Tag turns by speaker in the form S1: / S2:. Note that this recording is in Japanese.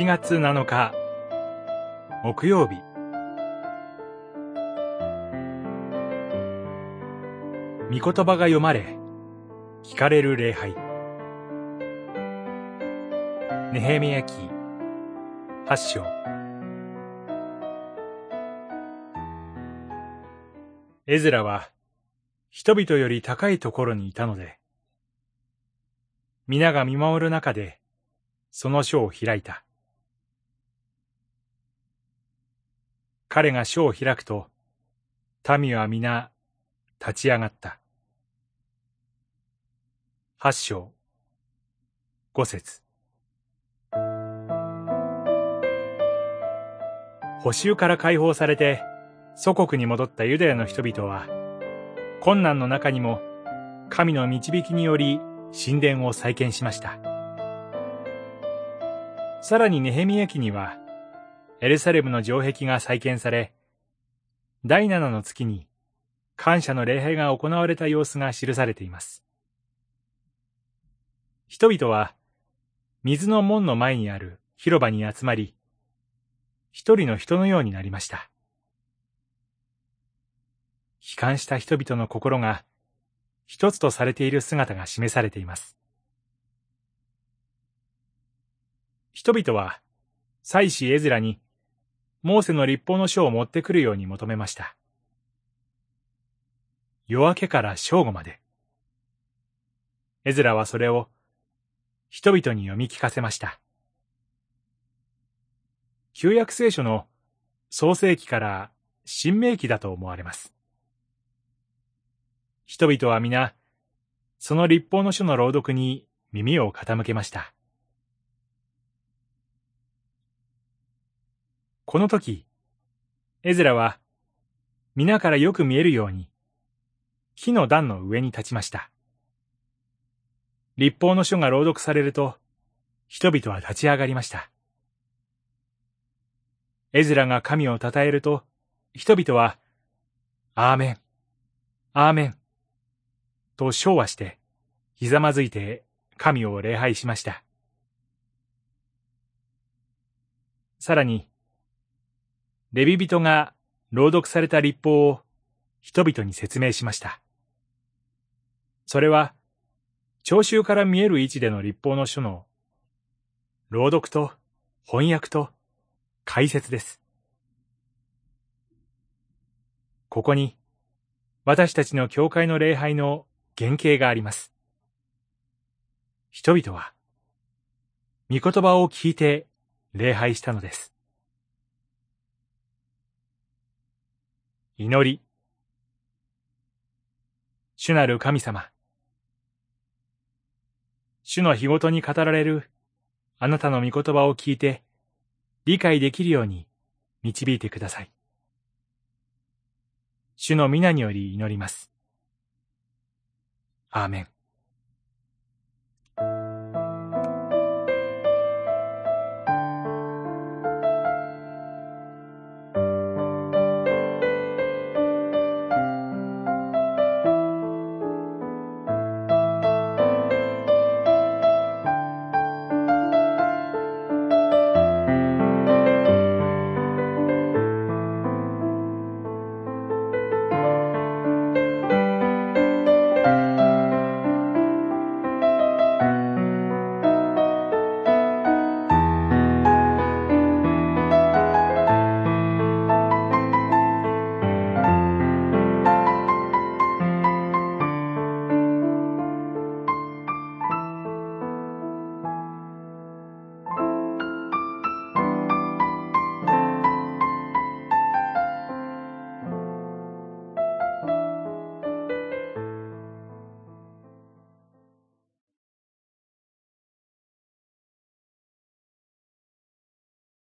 S1: 7月7日。木曜日。御言葉が読まれ聞かれる礼拝。ネヘミヤ記八章。エズラは人々より高いところにいたので皆が見守る中でその書を開いた。彼が書を開くと、民は皆立ち上がった。八章、五節。補修から解放されて祖国に戻ったユダヤの人々は、困難の中にも神の導きにより神殿を再建しました。さらにネヘミヤ記には、エルサレムの城壁が再建され、第七の月に感謝の礼拝が行われた様子が記されています。人々は、水の門の前にある広場に集まり、一人の人のようになりました。悲観した人々の心が一つとされている姿が示されています。人々は、祭司エズラに、モーセの立法の書を持ってくるように求めました。夜明けから正午まで。エズラはそれを、人々に読み聞かせました。旧約聖書の創世記から新明記だと思われます。人々は皆、その立法の書の朗読に耳を傾けました。この時、エズラは、皆からよく見えるように、木の段の上に立ちました。立法の書が朗読されると、人々は立ち上がりました。エズラが神を称えると、人々は、アーメン、アーメン、と昭和して、ひざまずいて神を礼拝しました。さらに、レビ人が朗読された立法を人々に説明しました。それは、聴衆から見える位置での立法の書の朗読と翻訳と解説です。ここに私たちの教会の礼拝の原型があります。人々は、御言葉を聞いて礼拝したのです。祈り。主なる神様。主の日ごとに語られるあなたの御言葉を聞いて理解できるように導いてください。主の皆により祈ります。アーメン。